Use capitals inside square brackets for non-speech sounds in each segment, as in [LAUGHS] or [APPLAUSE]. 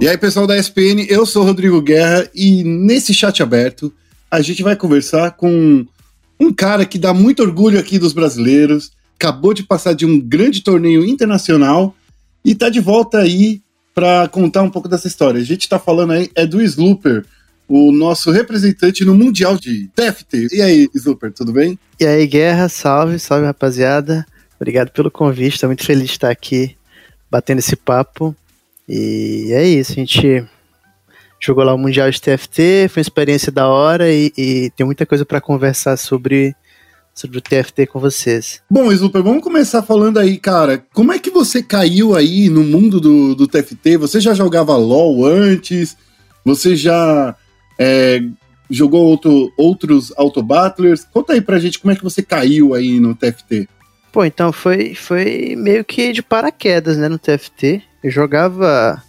E aí, pessoal da SPN, eu sou Rodrigo Guerra e nesse chat aberto a gente vai conversar com um cara que dá muito orgulho aqui dos brasileiros, acabou de passar de um grande torneio internacional e tá de volta aí para contar um pouco dessa história. A gente tá falando aí é do Slooper, o nosso representante no Mundial de TFT. E aí, Slooper, tudo bem? E aí, Guerra, salve, salve rapaziada. Obrigado pelo convite, tô muito feliz de estar aqui batendo esse papo. E é isso, a gente jogou lá o Mundial de TFT, foi uma experiência da hora e, e tem muita coisa para conversar sobre, sobre o TFT com vocês. Bom, Slooper, vamos começar falando aí, cara. Como é que você caiu aí no mundo do, do TFT? Você já jogava LoL antes? Você já é, jogou outro, outros Auto-Battlers? Conta aí pra gente como é que você caiu aí no TFT. Pô, então foi, foi meio que de paraquedas, né, no TFT. Eu jogava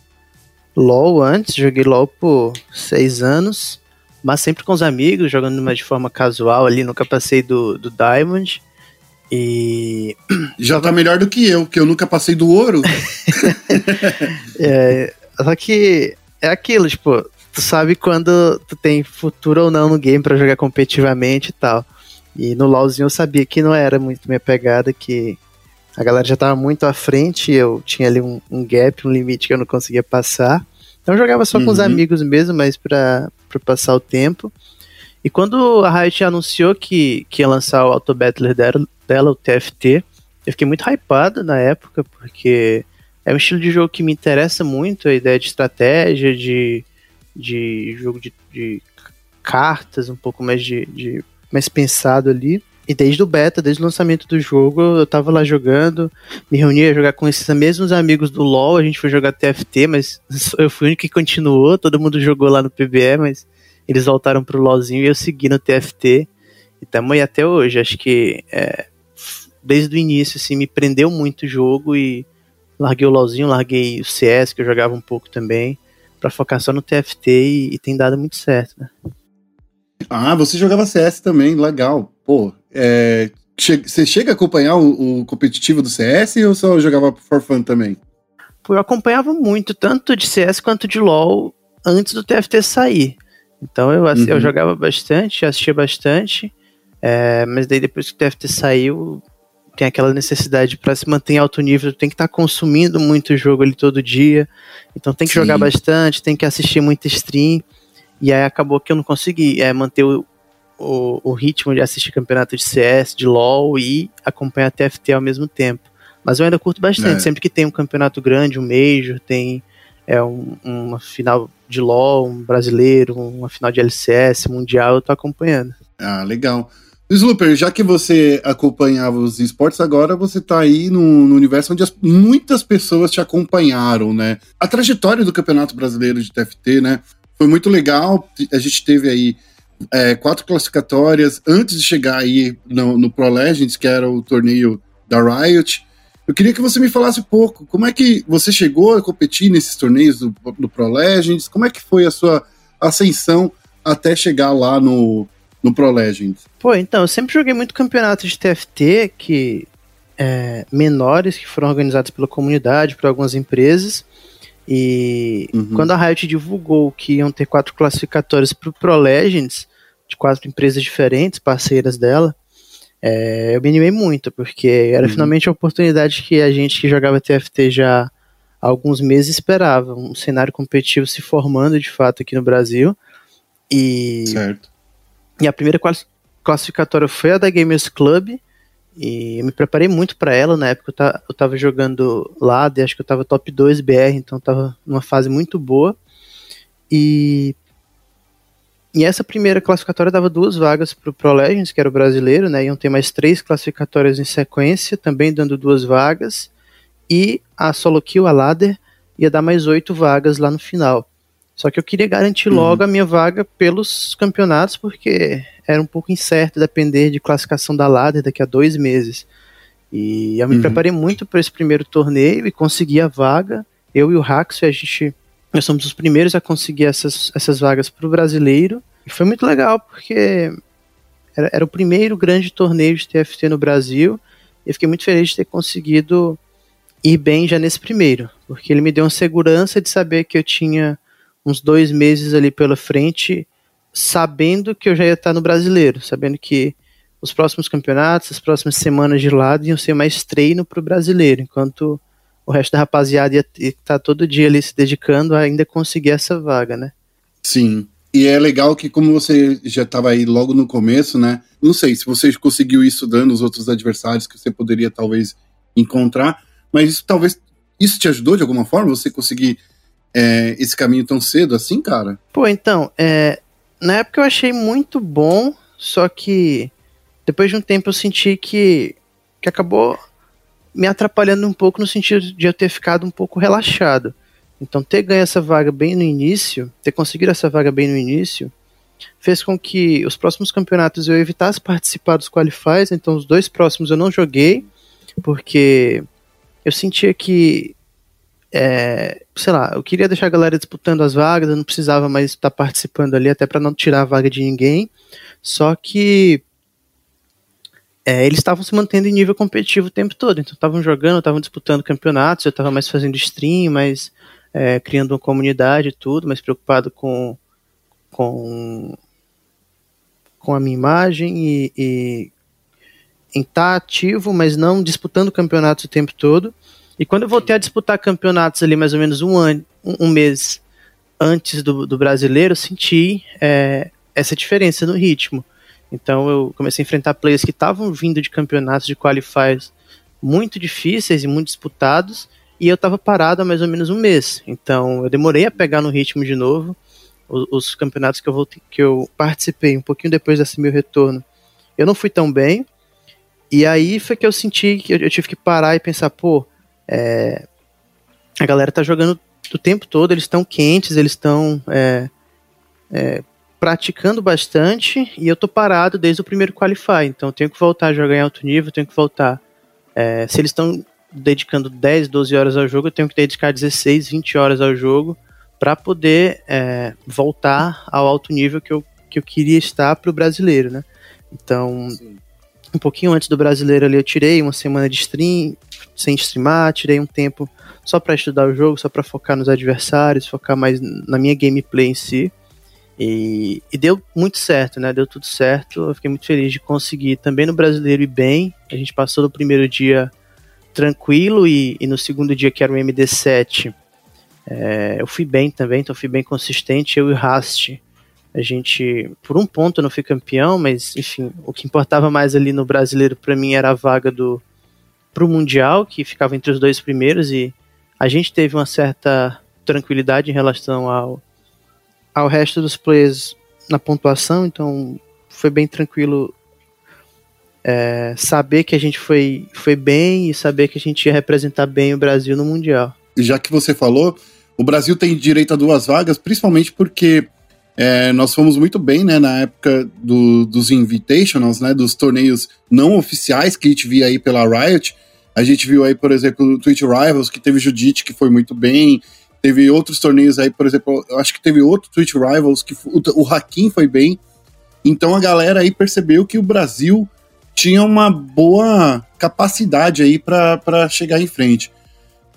LoL antes, joguei LoL por seis anos, mas sempre com os amigos, jogando de forma casual ali, nunca passei do, do Diamond. E. Já tá melhor do que eu, que eu nunca passei do ouro. [LAUGHS] é, só que é aquilo, tipo, tu sabe quando tu tem futuro ou não no game para jogar competitivamente e tal. E no LoLzinho eu sabia que não era muito minha pegada, que a galera já estava muito à frente, eu tinha ali um, um, gap, um limite que eu não conseguia passar. Então eu jogava só uhum. com os uhum. amigos mesmo, mas para passar o tempo. E quando a Riot anunciou que, que ia lançar o Auto Battler dela, dela, o TFT, eu fiquei muito hypado na época, porque é um estilo de jogo que me interessa muito, a ideia de estratégia, de, de jogo de, de cartas, um pouco mais de, de mais pensado ali. E desde o beta, desde o lançamento do jogo, eu tava lá jogando, me reunia a jogar com esses mesmos amigos do LoL, a gente foi jogar TFT, mas [LAUGHS] eu fui o único que continuou, todo mundo jogou lá no PBE, mas eles voltaram pro LoLzinho e eu segui no TFT. E tamo aí até hoje, acho que é, desde o início, assim, me prendeu muito o jogo e larguei o LoLzinho, larguei o CS, que eu jogava um pouco também, para focar só no TFT e, e tem dado muito certo, né? Ah, você jogava CS também, legal. Pô, é, che você chega a acompanhar o, o, competitivo do CS ou só jogava for fun também? Pô, eu acompanhava muito, tanto de CS quanto de LoL, antes do TFT sair. Então eu, assim, uhum. eu jogava bastante, assistia bastante, é, mas daí depois que o TFT saiu, tem aquela necessidade para se manter em alto nível, tem que estar tá consumindo muito jogo ali todo dia, então tem que Sim. jogar bastante, tem que assistir muita stream. E aí acabou que eu não consegui é, manter o, o, o, ritmo de assistir campeonato de CS, de LoL e acompanhar a TFT ao mesmo tempo. Mas eu ainda curto bastante. É. Sempre que tem um campeonato grande, um Major, tem é, um, uma final de LoL, um brasileiro, uma final de LCS, mundial, eu tô acompanhando. Ah, legal. Slooper, já que você acompanhava os esportes, agora você está aí no, no, universo onde as, muitas pessoas te acompanharam, né? A trajetória do Campeonato Brasileiro de TFT, né? Foi muito legal. A gente teve aí é, quatro classificatórias antes de chegar aí no, no, Pro Legends, que era o torneio da Riot. Eu queria que você me falasse um pouco como é que você chegou a competir nesses torneios do, do Pro Legends, como é que foi a sua ascensão até chegar lá no, no Pro Legends? Pô, então, eu sempre joguei muito campeonato de TFT, que é, menores, que foram organizados pela comunidade, por algumas empresas. E uhum. quando a Riot divulgou que iam ter quatro classificatórios para o Pro Legends, de quatro empresas diferentes, parceiras dela, é, eu me animei muito, porque era uhum. finalmente a oportunidade que a gente que jogava TFT já há alguns meses esperava. Um cenário competitivo se formando de fato aqui no Brasil. E, certo. e a primeira classificatória foi a da Gamers Club, e eu me preparei muito para ela. Na época eu, tava jogando lá, acho que eu tava top 2 BR, então tava numa fase muito boa. E, e essa primeira classificatória dava duas vagas pro Pro Legends, que era o brasileiro, né? Iam ter mais três classificatórias em sequência, também dando duas vagas. E a Solo Kill, a Ladder, ia dar mais oito vagas lá no final. Só que eu queria garantir uhum. logo a minha vaga pelos campeonatos, porque era um pouco incerto depender de classificação da ladder daqui a dois meses. E eu me uhum. preparei muito para esse primeiro torneio e consegui a vaga. Eu e o Rax, a gente nós somos os primeiros a conseguir essas, essas vagas para o brasileiro. E foi muito legal, porque era, era, o primeiro grande torneio de TFT no Brasil. E eu fiquei muito feliz de ter conseguido ir bem já nesse primeiro, porque ele me deu uma segurança de saber que eu tinha uns dois meses ali pela frente, sabendo que eu já ia estar no brasileiro, sabendo que os próximos campeonatos, as próximas semanas de lado iam ser mais treino para o brasileiro, enquanto o resto da rapaziada ia estar todo dia ali se dedicando a ainda conseguir essa vaga, né? Sim. E é legal que, como você já estava aí logo no começo, né? Não sei se você conseguiu isso dando os outros adversários que você poderia talvez encontrar, mas isso, talvez isso te ajudou de alguma forma? Você conseguir é, esse caminho tão cedo assim, cara? Pô, então, é, na época eu achei muito bom, só que depois de um tempo eu senti que, que acabou me atrapalhando um pouco no sentido de eu ter ficado um pouco relaxado. Então, ter ganho essa vaga bem no início, ter conseguido essa vaga bem no início, fez com que os próximos campeonatos eu evitasse participar dos qualifiers. Então, os dois próximos eu não joguei, porque eu sentia que, é, sei lá, eu queria deixar a galera disputando as vagas, eu não precisava mais estar participando ali, até para não tirar a vaga de ninguém. Só que é, eles estavam se mantendo em nível competitivo o tempo todo, então estavam jogando, estavam disputando campeonatos, eu estava mais fazendo stream, mais é, criando uma comunidade e tudo, mais preocupado com, com, com a minha imagem e, e em estar tá ativo, mas não disputando campeonatos o tempo todo. E quando eu voltei a disputar campeonatos ali mais ou menos um ano, um, um mês antes do, do brasileiro, eu senti é, essa diferença no ritmo. Então eu comecei a enfrentar players que estavam vindo de campeonatos de qualifiers muito difíceis e muito disputados, e eu estava parado há mais ou menos um mês. Então eu demorei a pegar no ritmo de novo. Os, os campeonatos que eu, voltei, que eu participei um pouquinho depois desse meu retorno, eu não fui tão bem. E aí foi que eu senti que eu, eu tive que parar e pensar, pô, é, a galera tá jogando o tempo todo, eles estão quentes, eles estão é, é, praticando bastante e eu tô parado desde o primeiro qualify, então eu tenho que voltar a jogar em alto nível, tenho que voltar. É, se eles estão dedicando 10, 12 horas ao jogo, eu tenho que dedicar 16, 20 horas ao jogo para poder é, voltar ao alto nível que eu, que eu queria estar para o brasileiro, né? Então, Sim. um pouquinho antes do brasileiro ali, eu tirei uma semana de stream, sem streamar, tirei um tempo só para estudar o jogo, só para focar nos adversários, focar mais na minha gameplay em si. E, e, deu muito certo, né? Deu tudo certo. Eu fiquei muito feliz de conseguir também no brasileiro ir bem. A gente passou no primeiro dia tranquilo e, e no segundo dia, que era o MD7, é, eu fui bem também, então fui bem consistente. Eu e o Rast, a gente, por um ponto, eu não fui campeão, mas enfim, o que importava mais ali no brasileiro para mim era a vaga do pro Mundial, que ficava entre os dois primeiros, e a gente teve uma certa tranquilidade em relação ao, ao resto dos players na pontuação, então foi bem tranquilo é, saber que a gente foi, foi bem e saber que a gente ia representar bem o Brasil no Mundial. Já que você falou, o Brasil tem direito a duas vagas, principalmente porque é, nós fomos muito bem né, na época do, dos Invitationals, né, dos torneios não oficiais que a gente via aí pela Riot. A gente viu aí, por exemplo, o Twitch Rivals, que teve Judite, que foi muito bem. Teve outros torneios aí, por exemplo, eu acho que teve outro Twitch Rivals, que o, o Hakim foi bem. Então a galera aí percebeu que o Brasil tinha uma boa capacidade aí para chegar em frente.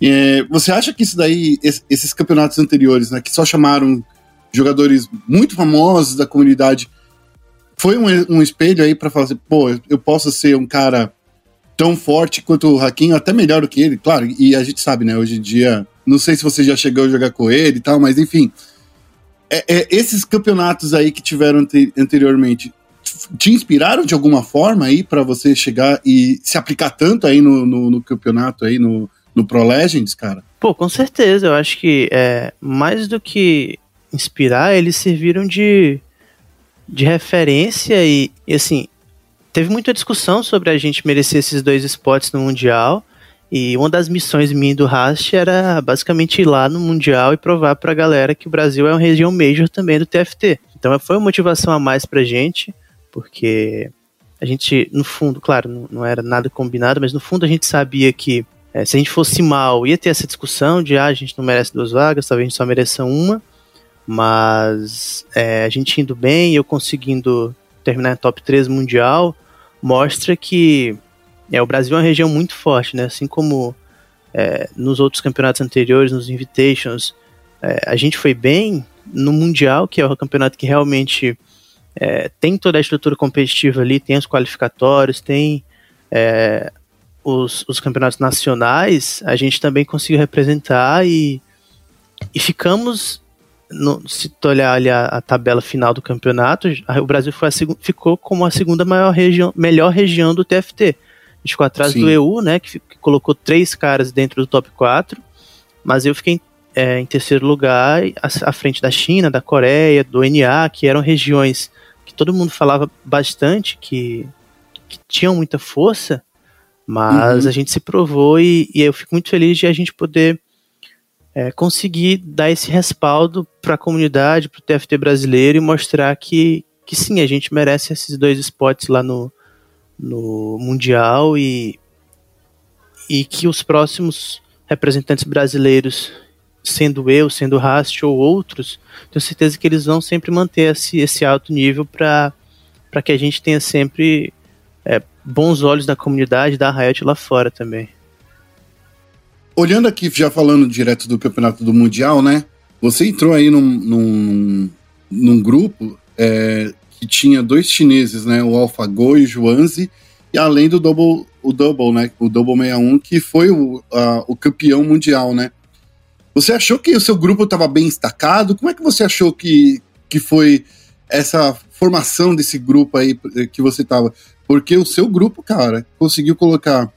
É, você acha que isso daí, esses campeonatos anteriores, né, que só chamaram jogadores muito famosos da comunidade, foi um, um espelho aí para fazer, pô, eu posso ser um cara tão forte quanto o Hakim, até melhor do que ele, claro, e a gente sabe, né, hoje em dia, não sei se você já chegou a jogar com ele e tal, mas enfim, é, é, esses campeonatos aí que tiveram ante anteriormente, te inspiraram de alguma forma aí para você chegar e se aplicar tanto aí no, no, no, campeonato aí no, no Pro Legends, cara? Pô, com certeza. Eu acho que é, mais do que inspirar, eles serviram de, de referência e, e assim, teve muita discussão sobre a gente merecer esses dois spots no Mundial. E uma das missões minha do Rast era basicamente ir lá no Mundial e provar pra galera que o Brasil é uma região major também do TFT. Então foi uma motivação a mais pra gente porque a gente, no fundo, claro, não, não era nada combinado, mas no fundo a gente sabia que é, se a gente fosse mal, ia ter essa discussão de ah, a gente não merece duas vagas, talvez a gente só mereça uma, mas é, a gente indo bem, eu conseguindo terminar em top 3 mundial, mostra que é, o Brasil é uma região muito forte, né? Assim como é, nos outros campeonatos anteriores, nos Invitations, é, a gente foi bem no Mundial, que é o campeonato que realmente é, tem toda a estrutura competitiva ali, tem os qualificatórios, tem é, os, os, campeonatos nacionais, a gente também conseguiu representar e, e ficamos, no, se tu olhar ali a, a, tabela final do campeonato, o Brasil foi ficou como a segunda maior região, melhor região do TFT. A gente ficou atrás Sim. do EU, né, que, que, colocou três caras dentro do top 4, mas eu fiquei é, em terceiro lugar, à, à frente da China, da Coreia, do NA, que eram regiões todo mundo falava bastante que, que tinham muita força, mas uhum. a gente se provou e, e, eu fico muito feliz de a gente poder é, conseguir dar esse respaldo para a comunidade, para o TFT brasileiro e mostrar que, que sim, a gente merece esses dois spots lá no, no Mundial e, e que os próximos representantes brasileiros sendo eu, sendo Rast ou outros, tenho certeza que eles vão sempre manter esse, esse alto nível para que a gente tenha sempre é, bons olhos da comunidade da Riot lá fora também. Olhando aqui, já falando direto do campeonato do Mundial, né? Você entrou aí num, num, num grupo é, que tinha dois chineses, né? O AlphaGo e o Juanzi, e além do Double, o Double, né? O Double 61, que foi o, a, o campeão mundial, né? Você achou que o seu grupo estava bem destacado? Como é que você achou que, que foi essa formação desse grupo aí que você estava? Porque o seu grupo, cara, conseguiu colocar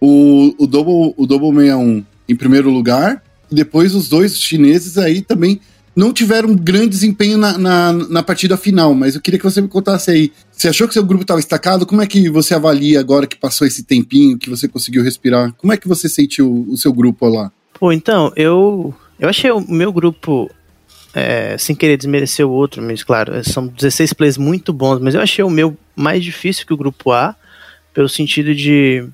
o, o, Double, o Double 61 em primeiro lugar, e depois os dois chineses aí também não tiveram um grande desempenho na, na, na, partida final, mas eu queria que você me contasse aí. Você achou que seu grupo estava destacado? Como é que você avalia agora que passou esse tempinho, que você conseguiu respirar? Como é que você sentiu o seu grupo lá? Pô, então, eu, eu achei o meu grupo, é, sem querer desmerecer o outro, mas claro, são 16 plays muito bons, mas eu achei o meu mais difícil que o grupo A, pelo sentido de,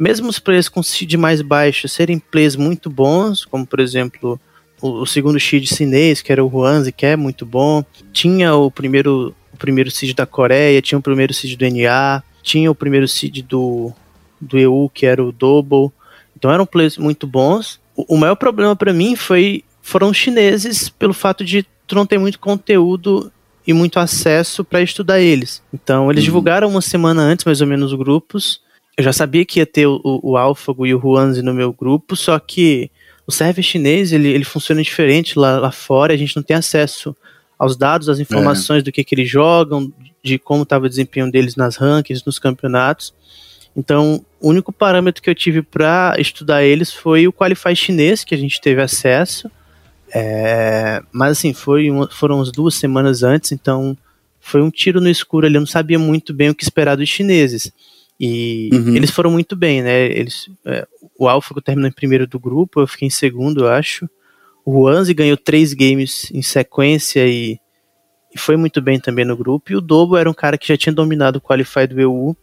mesmo os players com seed mais baixo serem plays muito bons, como por exemplo o, o segundo seed chinês, que era o Huanzi, que é muito bom, tinha o primeiro, o primeiro seed da Coreia, tinha o primeiro seed do NA, tinha o primeiro seed do, do EU, que era o Double, então eram plays muito bons, o maior problema para mim foi foram os chineses pelo fato de tu não ter muito conteúdo e muito acesso para estudar eles. Então eles uhum. divulgaram uma semana antes mais ou menos os grupos. Eu já sabia que ia ter o, o, Alphago e o Huanzi no meu grupo, só que o server chinês ele, ele funciona diferente lá, lá fora, a gente não tem acesso aos dados, às informações é. do que, que eles jogam, de como estava o desempenho deles nas rankings, nos campeonatos. Então, o único parâmetro que eu tive para estudar eles foi o Qualify chinês, que a gente teve acesso. É, mas assim, foi uma, foram umas duas semanas antes, então foi um tiro no escuro ali, eu não sabia muito bem o que esperar dos chineses. E uhum. eles foram muito bem, né? Eles, é, o Alpha terminou em primeiro do grupo, eu fiquei em segundo, eu acho. O Wanzi ganhou três games em sequência e, e, foi muito bem também no grupo. E o Dobo era um cara que já tinha dominado o Qualify do EU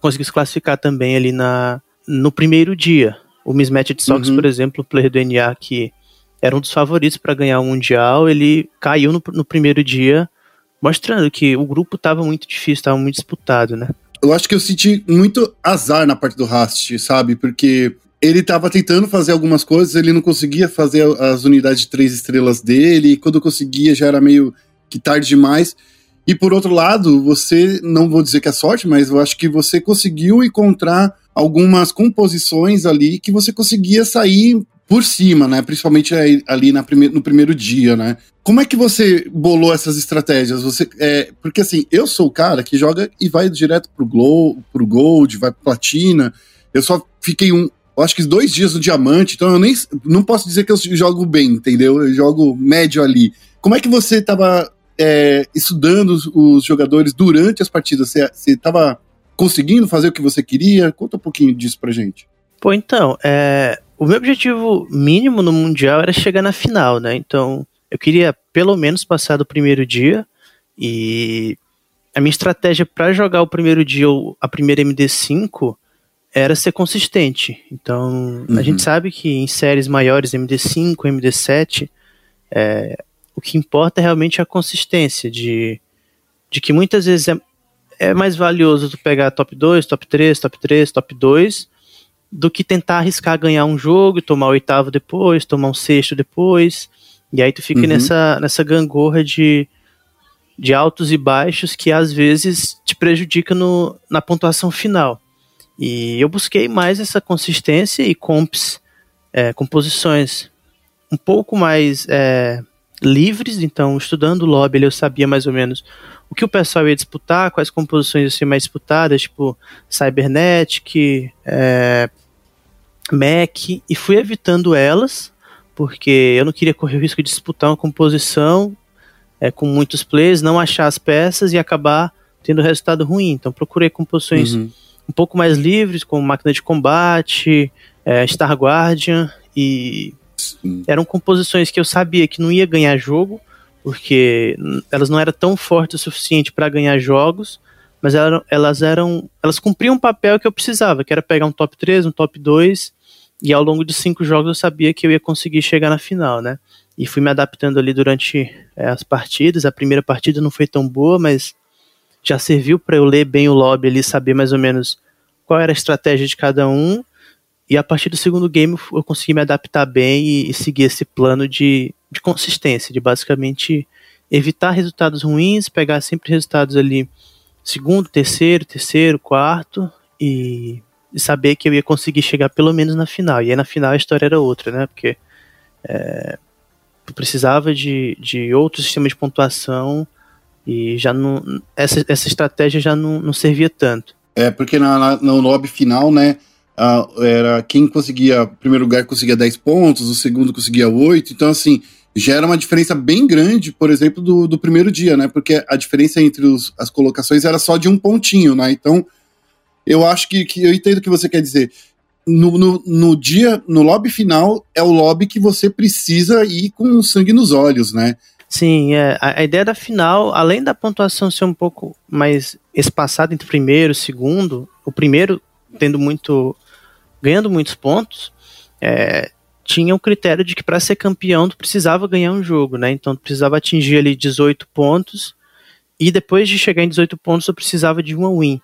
conseguiu se classificar também ali na, no primeiro dia. O Mismatch de Sox, uhum. por exemplo, o player do NA, que era um dos favoritos para ganhar o Mundial, ele caiu no, no primeiro dia, mostrando que o grupo estava muito difícil, estava muito disputado, né? Eu acho que eu senti muito azar na parte do Rast, sabe? Porque ele estava tentando fazer algumas coisas, ele não conseguia fazer as unidades de três estrelas dele, e quando conseguia já era meio que tarde demais. E por outro lado, você, não vou dizer que é sorte, mas eu acho que você conseguiu encontrar algumas composições ali que você conseguia sair por cima, né? Principalmente ali na prime no primeiro dia, né? Como é que você bolou essas estratégias? Você, é, porque assim, eu sou o cara que joga e vai direto pro, glow, pro Gold, vai pro Platina. Eu só fiquei um, acho que dois dias no Diamante, então eu nem não posso dizer que eu jogo bem, entendeu? Eu jogo médio ali. Como é que você tava é, estudando os, os, jogadores durante as partidas? Você estava conseguindo fazer o que você queria? Conta um pouquinho disso pra gente. Pô, então, é, o meu objetivo mínimo no Mundial era chegar na final, né? Então, eu queria pelo menos passar do primeiro dia e a minha estratégia para jogar o primeiro dia, a primeira MD5, era ser consistente. Então, uhum. a gente sabe que em séries maiores, MD5, MD7, é, o que importa é realmente a consistência de, de que muitas vezes é, é mais valioso tu pegar top 2, top 3, top 3, top 2 do que tentar arriscar ganhar um jogo e tomar o oitavo depois, tomar um sexto depois. E aí tu fica uhum. nessa, nessa gangorra de, de altos e baixos que às vezes te prejudica no, na pontuação final. E eu busquei mais essa consistência e comps, é, composições um pouco mais é, livres, então estudando o lobby eu sabia mais ou menos o que o pessoal ia disputar, quais composições iam ser mais disputadas, tipo Cybernetic, é, Mac, e fui evitando elas, porque eu não queria correr o risco de disputar uma composição é, com muitos players, não achar as peças e acabar tendo resultado ruim. Então procurei composições uhum. um pouco mais livres, como máquina de combate, é, Star Guardian, e Sim. eram composições que eu sabia que não ia ganhar jogo, porque elas não eram tão fortes o suficiente para ganhar jogos, mas elas, eram. Elas cumpriam um papel que eu precisava, que era pegar um top 3, um top 2, e ao longo de cinco jogos eu sabia que eu ia conseguir chegar na final, né? E fui me adaptando ali durante é, as partidas. A primeira partida não foi tão boa, mas já serviu para eu ler bem o lobby ali, saber mais ou menos qual era a estratégia de cada um. E a partir do segundo game eu consegui me adaptar bem e, e seguir esse plano de, de consistência, de basicamente evitar resultados ruins, pegar sempre resultados ali segundo, terceiro, terceiro, quarto e, e, saber que eu ia conseguir chegar pelo menos na final. E aí na final a história era outra, né? Porque é, eu precisava de, de outro sistema de pontuação e já não essa, essa estratégia já não, não servia tanto. É, porque na, na, no lobby final, né, era quem conseguia, primeiro lugar conseguia 10 pontos, o segundo conseguia 8, então assim, gera uma diferença bem grande, por exemplo, do, do primeiro dia, né? Porque a diferença entre os, as colocações era só de um pontinho, né? Então, eu acho que, que eu entendo o que você quer dizer. No, no, no, dia, no lobby final, é o lobby que você precisa ir com sangue nos olhos, né? Sim, é, a, a ideia da final, além da pontuação ser um pouco mais espaçada entre primeiro e segundo, o primeiro tendo muito. ganhando muitos pontos, é, tinha o critério de que para ser campeão tu precisava ganhar um jogo, né? Então tu precisava atingir ali 18 pontos e depois de chegar em 18 pontos tu precisava de uma win.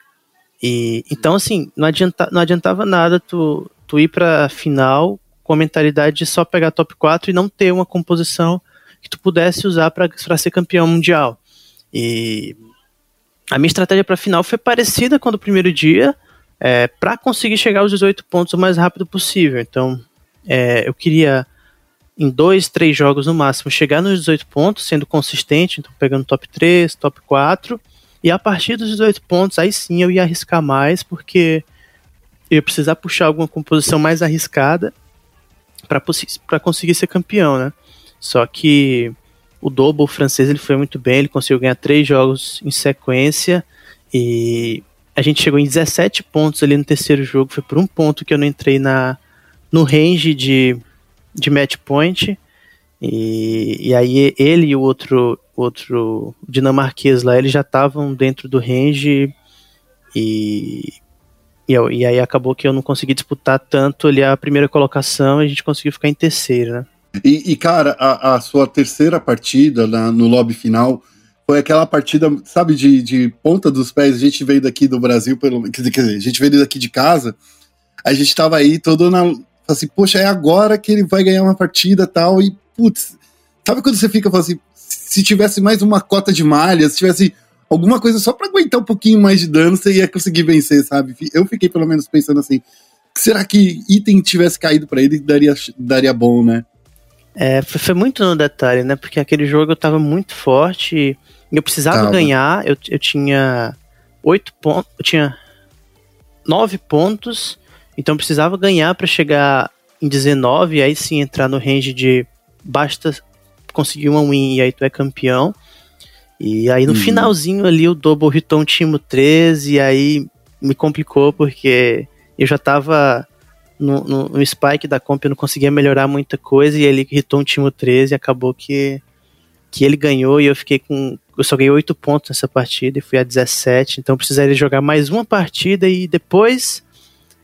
E então assim, não, adianta, não adiantava nada tu, tu ir para final com a mentalidade de só pegar top 4 e não ter uma composição que tu pudesse usar para ser campeão mundial. E a minha estratégia para final foi parecida com a do primeiro dia, é, para conseguir chegar aos 18 pontos o mais rápido possível. Então, é, eu queria, em dois, três jogos no máximo, chegar nos 18 pontos, sendo consistente, então pegando top 3, top 4. E a partir dos 18 pontos, aí sim eu ia arriscar mais, porque eu ia precisar puxar alguma composição mais arriscada para conseguir ser campeão, né? Só que o Double francês ele foi muito bem, ele conseguiu ganhar três jogos em sequência e a gente chegou em 17 pontos ali no terceiro jogo, foi por um ponto que eu não entrei na, no range de, de match point. E, e aí ele e o outro, outro dinamarquês lá, eles já estavam dentro do range e, e, eu, e, aí acabou que eu não consegui disputar tanto ali a primeira colocação e a gente conseguiu ficar em terceiro, né? E, e cara, a, a, sua terceira partida na, no lobby final foi aquela partida, sabe, de, de ponta dos pés. A gente veio daqui do Brasil, pelo, quer dizer, a gente veio daqui de casa, a gente tava aí todo na, assim, poxa, é agora que ele vai ganhar uma partida tal, e putz, sabe quando você fica assim, se tivesse mais uma cota de malha, se tivesse alguma coisa só para aguentar um pouquinho mais de dano, você ia conseguir vencer, sabe? Eu fiquei pelo menos pensando assim, será que item tivesse caído para ele daria, daria bom, né? É, foi, muito no detalhe, né? Porque aquele jogo eu tava muito forte eu precisava tava. ganhar, eu, eu tinha oito pontos, eu tinha nove pontos então precisava ganhar para chegar em 19 e aí sim entrar no range de basta conseguir uma win e aí tu é campeão. E aí no uhum. finalzinho ali o Double hitou um time 13 e aí me complicou porque eu já tava no, no, no, spike da comp, eu não conseguia melhorar muita coisa e ele hitou um time 13 e acabou que, que ele ganhou e eu fiquei com. Eu só ganhei 8 pontos nessa partida e fui a 17, então precisaria jogar mais uma partida e depois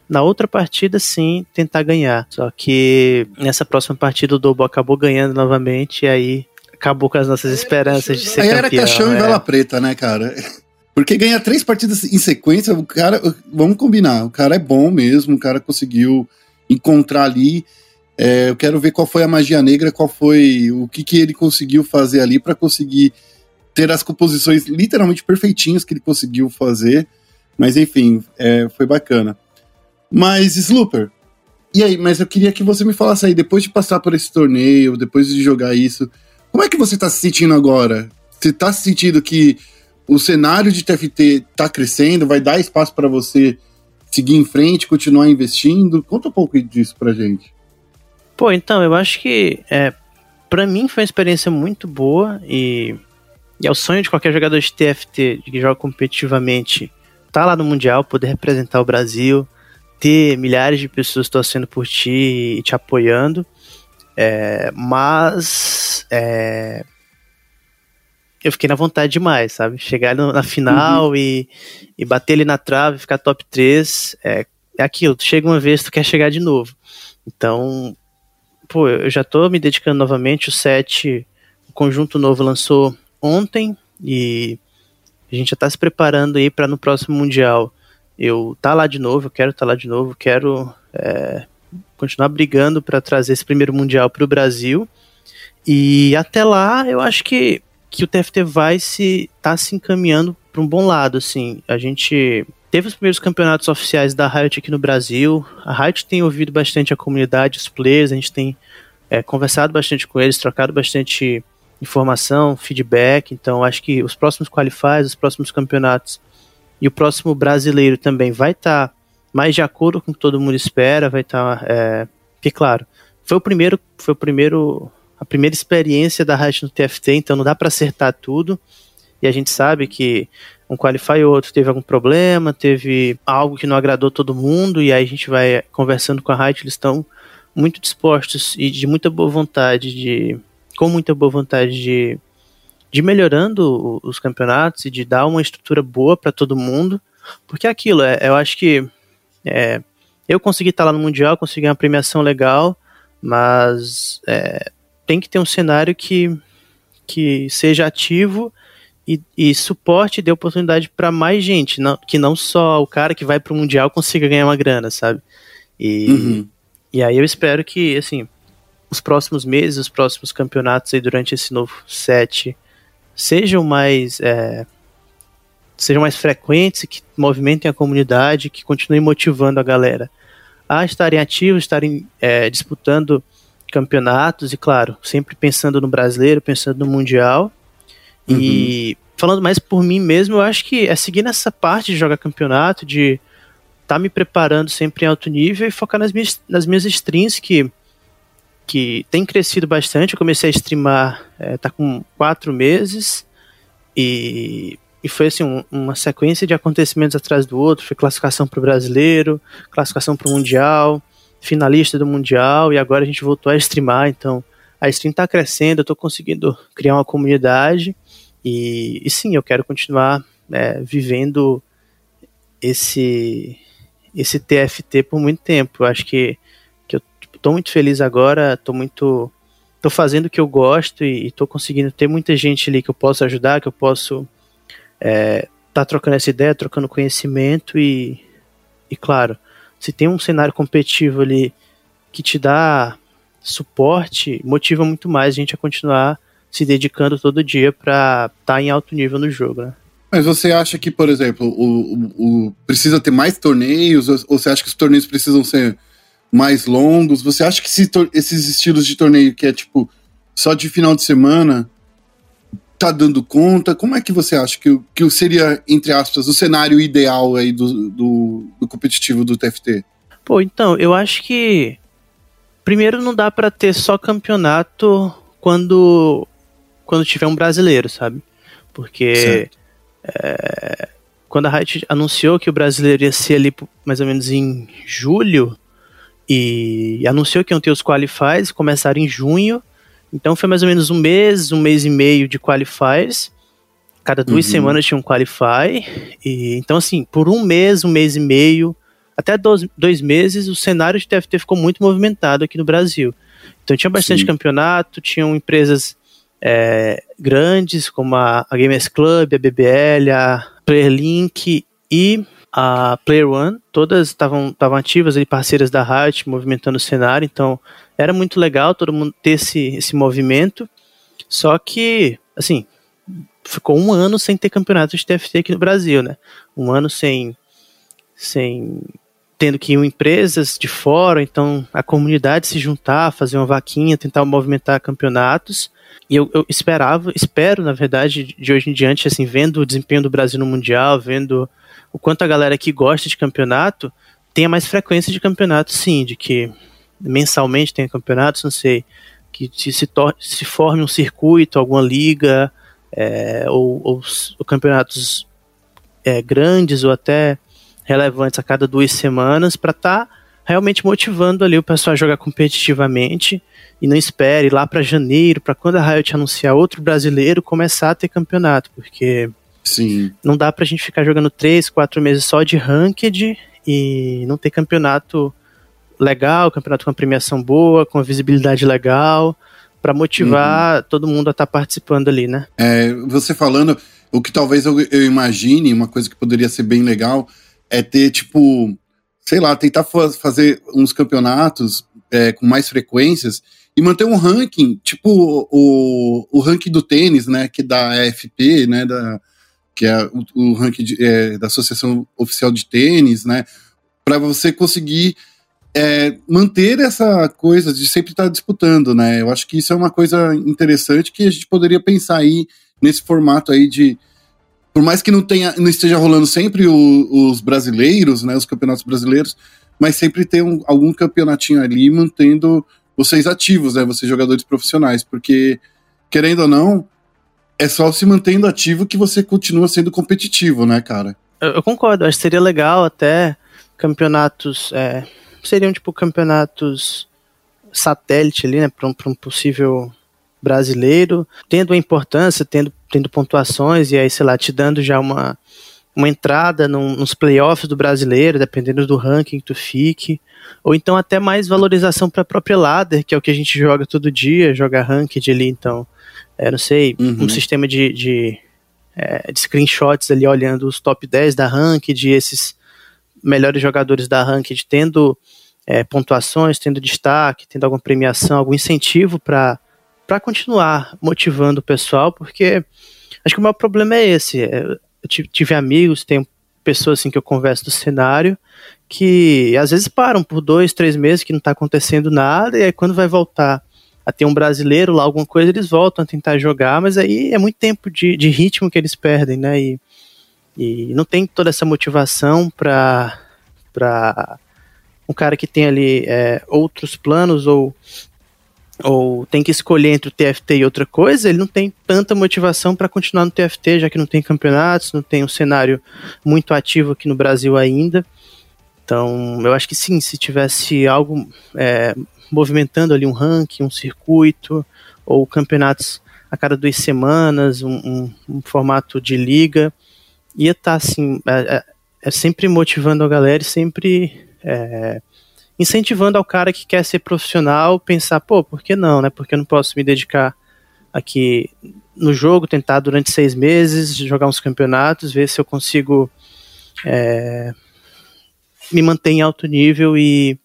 na outra partida, sim, tentar ganhar. Só que nessa próxima partida o Dobo acabou ganhando novamente e aí acabou com as nossas esperanças de ser aí campeão. Era caixão é. e vela preta, né, cara? Porque ganhar três partidas em sequência, o cara, vamos combinar, o cara é bom mesmo, o cara conseguiu encontrar ali. É, eu quero ver qual foi a magia negra, qual foi o que, que ele conseguiu fazer ali para conseguir ter as composições literalmente perfeitinhas que ele conseguiu fazer. Mas enfim, é, foi bacana. Mas, Slooper, e aí? Mas eu queria que você me falasse aí, depois de passar por esse torneio, depois de jogar isso, como é que você tá se sentindo agora? Você tá se sentindo que o cenário de TFT tá crescendo, vai dar espaço para você seguir em frente, continuar investindo? Conta um pouco disso pra gente. Pô, então, eu acho que é, para mim foi uma experiência muito boa e, e é o sonho de qualquer jogador de TFT que joga competitivamente tá lá no Mundial, poder representar o Brasil, ter milhares de pessoas torcendo por ti e te apoiando. É, mas é, eu fiquei na vontade demais, sabe? Chegar na final uhum. e, e bater ali na trave, ficar top 3, é, é aquilo, tu chega uma vez, tu quer chegar de novo. Então, pô, eu já tô me dedicando novamente, o set, o conjunto novo lançou ontem e a gente já tá se preparando aí para no próximo Mundial eu tá lá de novo, eu quero estar tá lá de novo, quero é, continuar brigando para trazer esse primeiro Mundial para o Brasil. E até lá, eu acho que, que o TFT vai se tá se encaminhando para um bom lado, assim. A gente teve os primeiros campeonatos oficiais da Riot aqui no Brasil. A Riot tem ouvido bastante a comunidade, os players, a gente tem é, conversado bastante com eles, trocado bastante informação, feedback. Então, acho que os próximos qualifiers, os próximos campeonatos e o próximo brasileiro também vai estar tá mais de acordo com o que todo mundo espera, vai estar, tá, é, que claro, foi o primeiro, foi o primeiro, a primeira experiência da Riot no TFT, então não dá para acertar tudo. E a gente sabe que um qualify ou outro teve algum problema, teve algo que não agradou todo mundo, e aí a gente vai conversando com a Riot, eles estão muito dispostos e de muita boa vontade de com muita boa vontade de de melhorando os campeonatos e de dar uma estrutura boa para todo mundo, porque é aquilo, é, eu acho que é, eu consegui estar lá no Mundial, consegui uma premiação legal, mas é, tem que ter um cenário que, que seja ativo e, e suporte e dê oportunidade para mais gente, não, que não só o cara que vai para o Mundial consiga ganhar uma grana, sabe? E, uhum. e aí eu espero que, assim, os próximos meses, os próximos campeonatos aí durante esse novo set sejam mais é, sejam mais frequentes, que movimentem a comunidade, que continuem motivando a galera a estarem ativos, estarem é, disputando campeonatos e, claro, sempre pensando no brasileiro, pensando no mundial. Uhum. E falando mais por mim mesmo, eu acho que é seguir nessa parte de jogar campeonato, de estar tá me preparando sempre em alto nível e focar nas minhas, nas minhas streams que que tem crescido bastante. Eu comecei a streamar, é, tá com quatro meses e, e foi assim um, uma sequência de acontecimentos atrás do outro. Foi classificação para o brasileiro, classificação para o mundial, finalista do mundial e agora a gente voltou a streamar. Então a stream está crescendo, eu estou conseguindo criar uma comunidade e, e sim, eu quero continuar é, vivendo esse esse TFT por muito tempo. Eu acho que tô muito feliz agora, tô muito. tô fazendo o que eu gosto e, e tô conseguindo ter muita gente ali que eu posso ajudar, que eu posso é, tá trocando essa ideia, trocando conhecimento e, e claro, se tem um cenário competitivo ali que te dá suporte, motiva muito mais a gente a continuar se dedicando todo dia para estar tá em alto nível no jogo, né? Mas você acha que, por exemplo, o, o, o, precisa ter mais torneios, ou, ou você acha que os torneios precisam ser mais longos? Você acha que esse, esses estilos de torneio que é tipo só de final de semana tá dando conta? Como é que você acha que, que seria, entre aspas, o cenário ideal aí do, do, do competitivo do TFT? Pô, então, eu acho que primeiro não dá para ter só campeonato quando quando tiver um brasileiro, sabe? Porque é, quando a Riot anunciou que o brasileiro ia ser ali mais ou menos em julho, e anunciou que iam ter os qualifiers, começaram em junho, então foi mais ou menos um mês, um mês e meio de qualifiers, cada duas uhum. semanas tinha um qualify, e então assim, por um mês, um mês e meio, até dois, dois meses, o cenário de TFT ficou muito movimentado aqui no Brasil. Então tinha bastante Sim. campeonato, tinham empresas é, grandes como a, a Gamers Club, a BBL, a, PlayerLink e a Player One, todas estavam ativas ali, parceiras da Riot, movimentando o cenário, então era muito legal todo mundo ter esse, esse movimento, só que, assim, ficou um ano sem ter campeonato de TFT aqui no Brasil, né? Um ano sem, sem tendo que ir empresas de fora, então a comunidade se juntar, fazer uma vaquinha, tentar movimentar campeonatos. E eu, eu, esperava, espero, na verdade, de hoje em diante, assim, vendo o desempenho do Brasil no Mundial, vendo o quanto a galera que gosta de campeonato tenha mais frequência de campeonato, sim, de que mensalmente tenha campeonatos, não sei, que se, se, se forme um circuito, alguma liga, é, ou, ou, ou, campeonatos é, grandes ou até relevantes a cada duas semanas, para estar tá realmente motivando ali o pessoal a jogar competitivamente e não espere lá para janeiro, para quando a Riot anunciar outro brasileiro começar a ter campeonato, porque Sim. não dá pra gente ficar jogando três, quatro meses só de ranked e não ter campeonato legal, campeonato com uma premiação boa, com uma visibilidade legal, para motivar uhum. todo mundo a estar tá participando ali, né? É, você falando, o que talvez eu, eu imagine, uma coisa que poderia ser bem legal, é ter, tipo, sei lá, tentar fazer uns campeonatos é, com mais frequências e manter um ranking, tipo o, o ranking do tênis, né, que da AFP, né, da, que é o, o ranking de, é, da Associação Oficial de Tênis, né, para você conseguir é, manter essa coisa de sempre estar disputando, né, eu acho que isso é uma coisa interessante que a gente poderia pensar aí nesse formato aí de por mais que não tenha, não esteja rolando sempre o, os brasileiros, né, os campeonatos brasileiros, mas sempre ter um, algum campeonatinho ali mantendo vocês ativos, né? Vocês jogadores profissionais, porque querendo ou não, é só se mantendo ativo que você continua sendo competitivo, né, cara? Eu, eu concordo, acho que seria legal até campeonatos, é, seriam tipo campeonatos satélite ali, né, para um, um possível brasileiro, tendo a importância, tendo, tendo pontuações e aí, sei lá, te dando já uma, uma entrada num, nos playoffs do brasileiro, dependendo do ranking que tu fique, ou então até mais valorização para a própria ladder, que é o que a gente joga todo dia, joga ranked ali, então, é, não sei, uhum. um sistema de, de, é, de, screenshots ali olhando os top 10 da ranked, esses melhores jogadores da ranked tendo é, pontuações, tendo destaque, tendo alguma premiação, algum incentivo para continuar motivando o pessoal, porque acho que o maior problema é esse, é, eu tive amigos, tenho pessoas assim que eu converso do cenário que às vezes param por dois, três meses que não está acontecendo nada e aí quando vai voltar a ter um brasileiro lá, alguma coisa, eles voltam a tentar jogar, mas aí é muito tempo de, de ritmo que eles perdem, né? E, e não tem toda essa motivação para para um cara que tem ali é, outros planos ou ou tem que escolher entre o TFT e outra coisa, ele não tem tanta motivação para continuar no TFT, já que não tem campeonatos, não tem um cenário muito ativo aqui no Brasil ainda. Então, eu acho que sim, se tivesse algo é, movimentando ali um ranking, um circuito, ou campeonatos a cada duas semanas, um, um, um formato de liga, ia estar tá, assim, é, é, é, sempre motivando a galera e sempre é, incentivando ao cara que quer ser profissional pensar, pô, por que não, né? Porque eu não posso me dedicar aqui no jogo, tentar durante seis meses jogar uns campeonatos, ver se eu consigo é, me manter em alto nível e,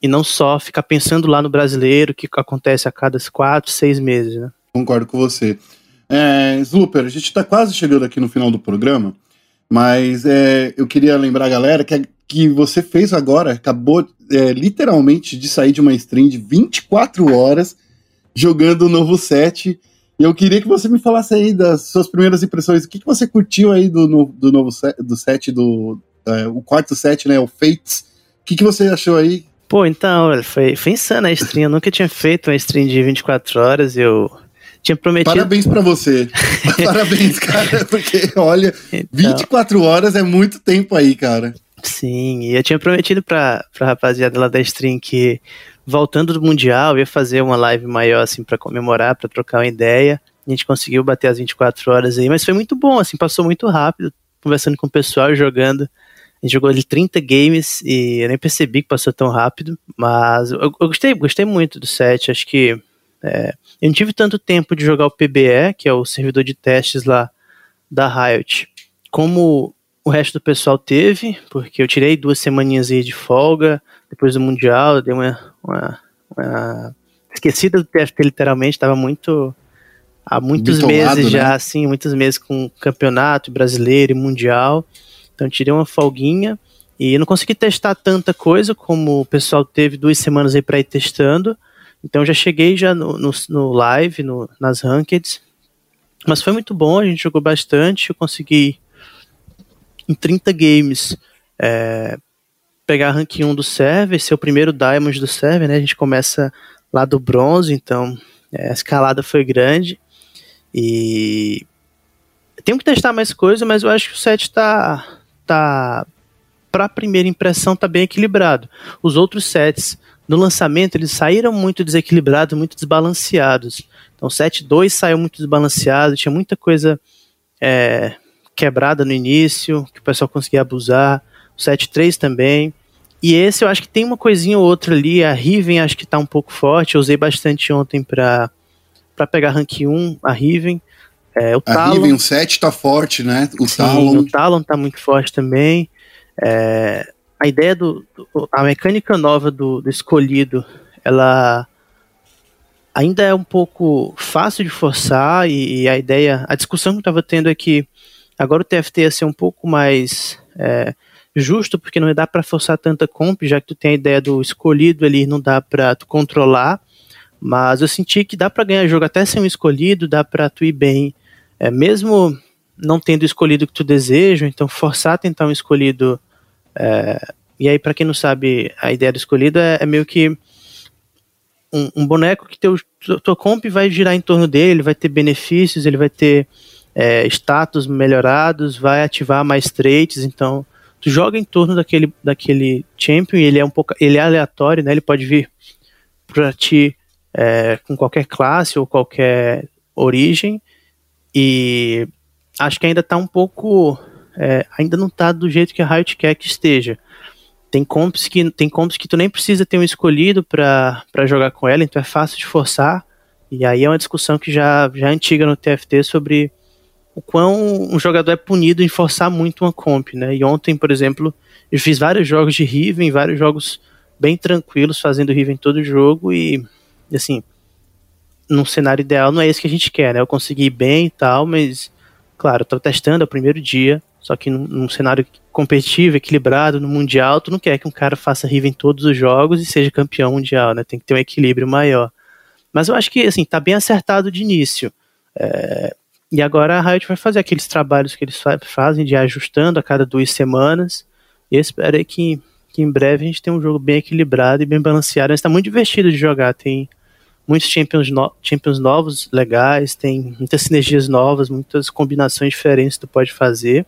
e não só ficar pensando lá no brasileiro, que acontece a cada quatro, seis meses, né? Concordo com você. É, Slooper, a gente está quase chegando aqui no final do programa, mas é, eu queria lembrar a galera que, que você fez agora, acabou é, literalmente de sair de uma stream de 24 horas jogando o novo set. E eu queria que você me falasse aí das suas primeiras impressões. O que, que você curtiu aí do, no, do novo set, do set, do é, o quarto set, né? O Fates. O que, que você achou aí? Pô, então, foi, foi insana a stream. Eu nunca tinha feito uma stream de 24 horas. Eu tinha prometido. Parabéns para você. [LAUGHS] Parabéns, cara, porque olha, então... 24 horas é muito tempo aí, cara. Sim, e eu tinha prometido pra, pra rapaziada lá da stream que voltando do Mundial ia fazer uma live maior, assim, para comemorar, para trocar uma ideia. A gente conseguiu bater as 24 horas aí, mas foi muito bom, assim, passou muito rápido, conversando com o pessoal, jogando. A gente jogou ali 30 games e eu nem percebi que passou tão rápido, mas eu, eu gostei, gostei muito do set, acho que é, eu não tive tanto tempo de jogar o PBE, que é o servidor de testes lá da Riot, como o resto do pessoal teve, porque eu tirei duas semaninhas aí de folga, depois do Mundial, dei uma, uma, uma esquecida do TFT literalmente, estava muito há muitos Bitolado, meses já, né? assim, muitos meses com campeonato brasileiro e mundial. Então tirei uma folguinha e não consegui testar tanta coisa como o pessoal teve duas semanas aí para ir testando. Então já cheguei já no, no, no live, no, nas rankeds. Mas foi muito bom, a gente jogou bastante, eu consegui em 30 games é, pegar rank 1 do server, ser o primeiro diamond do server, né? A gente começa lá do bronze, então é, a escalada foi grande. E tenho que testar mais coisas, mas eu acho que o set tá tá para primeira impressão tá bem equilibrado. Os outros sets no lançamento eles saíram muito desequilibrados, muito desbalanceados. Então o set 2 saiu muito desbalanceado, tinha muita coisa é, quebrada no início, que o pessoal conseguia abusar. O set 3 também. E esse eu acho que tem uma coisinha ou outra ali. A Riven acho que tá um pouco forte. Eu usei bastante ontem para para pegar rank 1, a Riven. É, o a Talon, Riven, o 7 tá forte, né? O sim, Talon. O Talon tá muito forte também. É, a ideia do, do, A mecânica nova do, do escolhido, ela ainda é um pouco fácil de forçar e, e a ideia, a discussão que eu estava tendo é que agora o TFT ia ser um pouco mais é, justo, porque não dá para forçar tanta comp, já que tu tem a ideia do escolhido ali, não dá para tu controlar. Mas eu senti que dá para ganhar jogo até sem um escolhido, dá para tu ir bem, é, mesmo não tendo escolhido o que tu deseja, então forçar a tentar um escolhido. É, e aí, para quem não sabe, a ideia do escolhido é, é meio que um, um, boneco que teu, tua comp vai girar em torno dele, vai ter benefícios, ele vai ter é, status melhorados, vai ativar mais traits, então tu joga em torno daquele, daquele champion e ele é um pouco ele é aleatório, né? Ele pode vir para ti é, com qualquer classe ou qualquer origem e acho que ainda está um pouco é, ainda não está do jeito que a Riot quer que esteja tem comps que tem comps que tu nem precisa ter um escolhido para jogar com ela então é fácil de forçar e aí é uma discussão que já, já é antiga no TFT sobre o quão um jogador é punido em forçar muito uma comp, né? E ontem, por exemplo, eu fiz vários jogos de Riven, vários jogos bem tranquilos, fazendo Riven todo jogo e, assim, num cenário ideal não é isso que a gente quer, né? Eu consegui bem e tal, mas, claro, eu tô testando é o primeiro dia, só que num, num, cenário competitivo, equilibrado, no Mundial, tu não quer que um cara faça Riven todos os jogos e seja campeão mundial, né? Tem que ter um equilíbrio maior. Mas eu acho que, assim, tá bem acertado de início. É, e agora a Riot vai fazer aqueles trabalhos que eles fazem de ajustando a cada duas semanas. E espero que, que em breve a gente tenha um jogo bem equilibrado e bem balanceado. Está muito divertido de jogar. Tem muitos champions, no champions novos, legais, tem muitas sinergias novas, muitas combinações diferentes que tu pode fazer.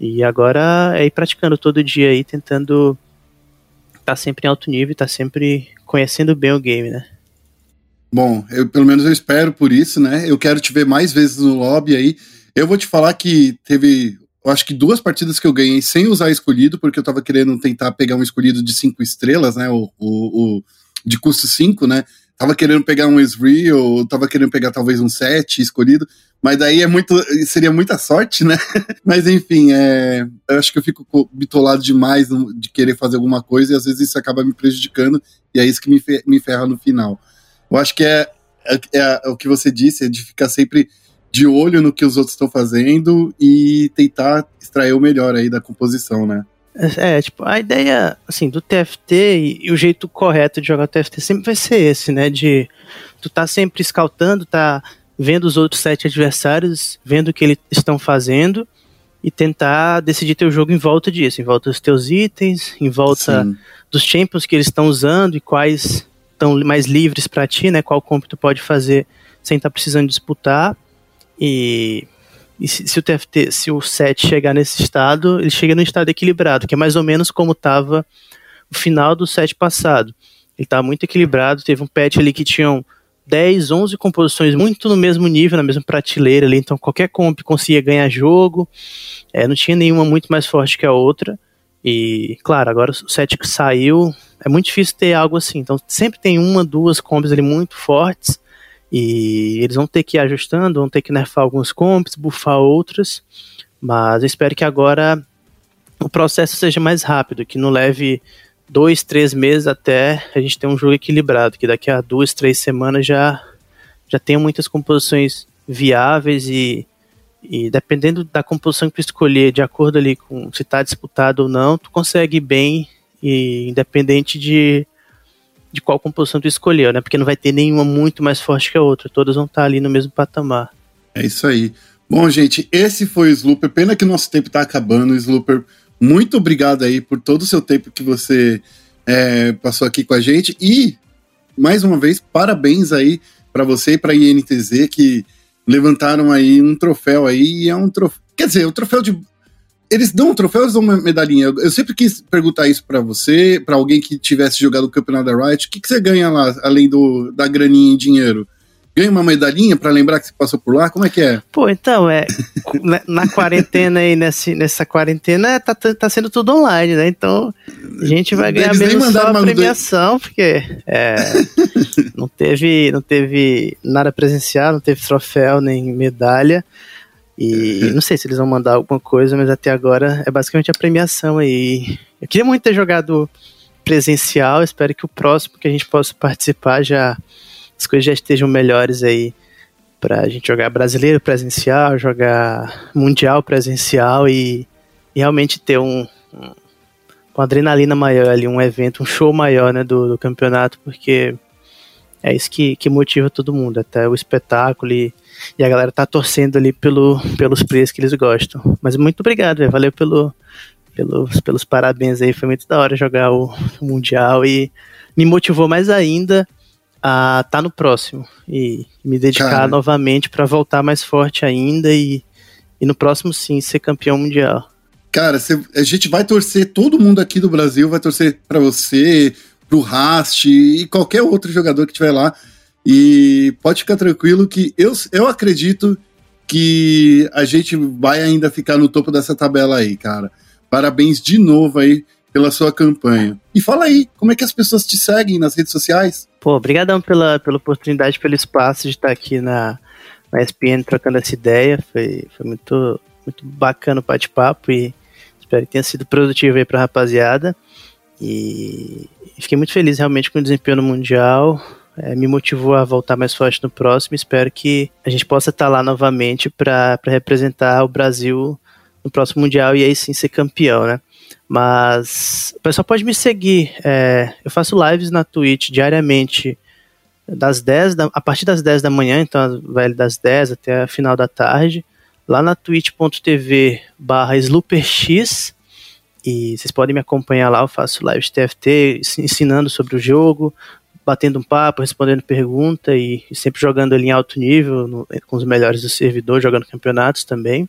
E agora é ir praticando todo dia aí, tentando estar tá sempre em alto nível, estar tá sempre conhecendo bem o game, né? Bom, eu pelo menos eu espero por isso, né? Eu quero te ver mais vezes no lobby aí. Eu vou te falar que teve, acho que duas partidas que eu ganhei sem usar escolhido, porque eu tava querendo tentar pegar um escolhido de cinco estrelas, né? O, o, o de custo 5, né? Tava querendo pegar um ou tava querendo pegar talvez um 7 escolhido, mas daí é muito. Seria muita sorte, né? [LAUGHS] mas enfim, é, eu acho que eu fico bitolado demais de querer fazer alguma coisa e às vezes isso acaba me prejudicando, e é isso que me, me ferra no final. Eu acho que é, é, é, o que você disse, é de ficar sempre de olho no que os outros estão fazendo e tentar extrair o melhor aí da composição, né? É, tipo, a ideia, assim, do TFT e, e, o jeito correto de jogar o TFT sempre vai ser esse, né? De tu tá sempre scoutando, tá vendo os outros sete adversários, vendo o que eles estão fazendo e tentar decidir teu jogo em volta disso, em volta dos teus itens, em volta Sim. dos champions que eles estão usando e quais estão mais livres para ti, né? Qual comp tu pode fazer sem estar tá precisando disputar. E, e se, se, o TFT, se o set chegar nesse estado, ele chega no estado equilibrado, que é mais ou menos como estava o final do set passado. Ele estava muito equilibrado, teve um patch ali que tinham 10, 11 composições muito no mesmo nível, na mesma prateleira ali, então qualquer comp conseguia ganhar jogo, é, não tinha nenhuma muito mais forte que a outra. E, claro, agora o que saiu, é muito difícil ter algo assim. Então sempre tem uma, duas combos ali muito fortes e eles vão ter que ir ajustando, vão ter que nerfar alguns combos, buffar outras, Mas eu espero que agora o processo seja mais rápido, que não leve dois, três meses até a gente ter um jogo equilibrado, que daqui a duas, três semanas já, já tenha muitas composições viáveis e, e dependendo da composição que tu escolher, de acordo ali com se está disputado ou não, tu consegue bem e independente de, de qual composição tu escolheu, né? Porque não vai ter nenhuma muito mais forte que a outra, todas vão estar tá ali no mesmo patamar. É isso aí. Bom, gente, esse foi o Slooper. Pena que nosso tempo está acabando, Slooper. Muito obrigado aí por todo o seu tempo que você é, passou aqui com a gente. E, mais uma vez, parabéns aí para você e para a INTZ que levantaram aí um troféu aí. E é um troféu. Quer dizer, o troféu de. Eles dão um troféu, eles dão uma medalhinha. Eu sempre quis perguntar isso para você, para alguém que tivesse jogado o campeonato da Riot. O que, que você ganha lá, além do, da graninha em dinheiro? Ganha uma medalhinha para lembrar que você passou por lá? Como é que é? Pô, então, é. na, na, quarentena aí, nessa, nessa quarentena, tá, tá sendo tudo online, né? Então, a gente vai ganhar Eles mesmo só a premiação, porque é, [LAUGHS] não, teve, não teve nada presencial, não teve troféu nem medalha. E não sei se eles vão mandar alguma coisa, mas até agora é basicamente a premiação aí. Eu queria muito ter jogado presencial, espero que o próximo que a gente possa participar já as coisas já estejam melhores aí pra gente jogar brasileiro presencial, jogar mundial presencial e, e realmente ter um, um, uma adrenalina maior ali, um evento, um show maior né, do, do campeonato, porque é isso que, que motiva todo mundo, até o espetáculo e, e a galera tá torcendo ali pelo, pelos players que eles gostam. Mas muito obrigado, véio, valeu pelo, pelos, pelos parabéns aí, foi muito da hora jogar o, o Mundial e me motivou mais ainda a tá no próximo e me dedicar Cara. novamente para voltar mais forte ainda e, e no próximo sim ser campeão mundial. Cara, cê, a gente vai torcer, todo mundo aqui do Brasil vai torcer para você, pro Rast e qualquer outro jogador que tiver lá. E pode ficar tranquilo que eu, eu acredito que a gente vai ainda ficar no topo dessa tabela aí, cara. Parabéns de novo aí pela sua campanha. E fala aí, como é que as pessoas te seguem nas redes sociais? Pô, obrigadão pela, pela oportunidade, pelo espaço de estar aqui na, na ESPN trocando essa ideia. Foi, foi muito, muito bacana o bate-papo e espero que tenha sido produtivo aí pra rapaziada. E fiquei muito feliz realmente com o desempenho no Mundial. É, me motivou a voltar mais forte no próximo. Espero que a gente possa estar lá novamente para representar o Brasil no próximo Mundial e aí sim ser campeão, né? Mas o pessoal pode me seguir. É, eu faço lives na Twitch diariamente das 10 da, a partir das 10 da manhã, então vai das 10 até a final da tarde, lá na twitch.tv barra slooperx e vocês podem me acompanhar lá, eu faço lives de TFT ensinando sobre o jogo, batendo um papo, respondendo pergunta e, e sempre jogando ali em alto nível, no, com os melhores do servidor, jogando campeonatos também.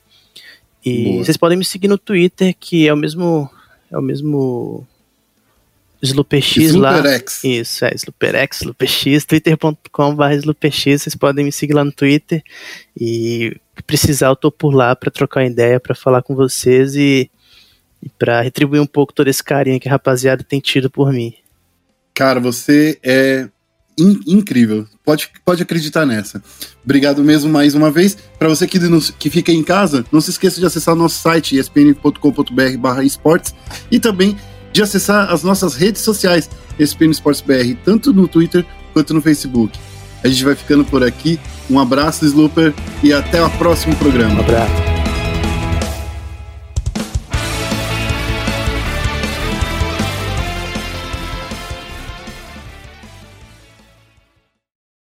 E Boa. vocês podem me seguir no Twitter, que é o mesmo é o mesmo SlooperX lá. Isso, é SlooperX, SlooperX, twitter.com.br SlooperX. Vocês podem me seguir lá no Twitter e precisar eu tô por lá para trocar ideia, para falar com vocês e, e para retribuir um pouco todo esse carinho que a rapaziada tem tido por mim. Cara, você é in incrível. Pode, pode acreditar nessa. Obrigado mesmo mais uma vez. Para você que, nos, que fica em casa, não se esqueça de acessar nosso site espn.com.br esportes e também de acessar as nossas redes sociais ESPN tanto no Twitter quanto no Facebook. A gente vai ficando por aqui. Um abraço, Slooper, e até o próximo programa. Um abraço.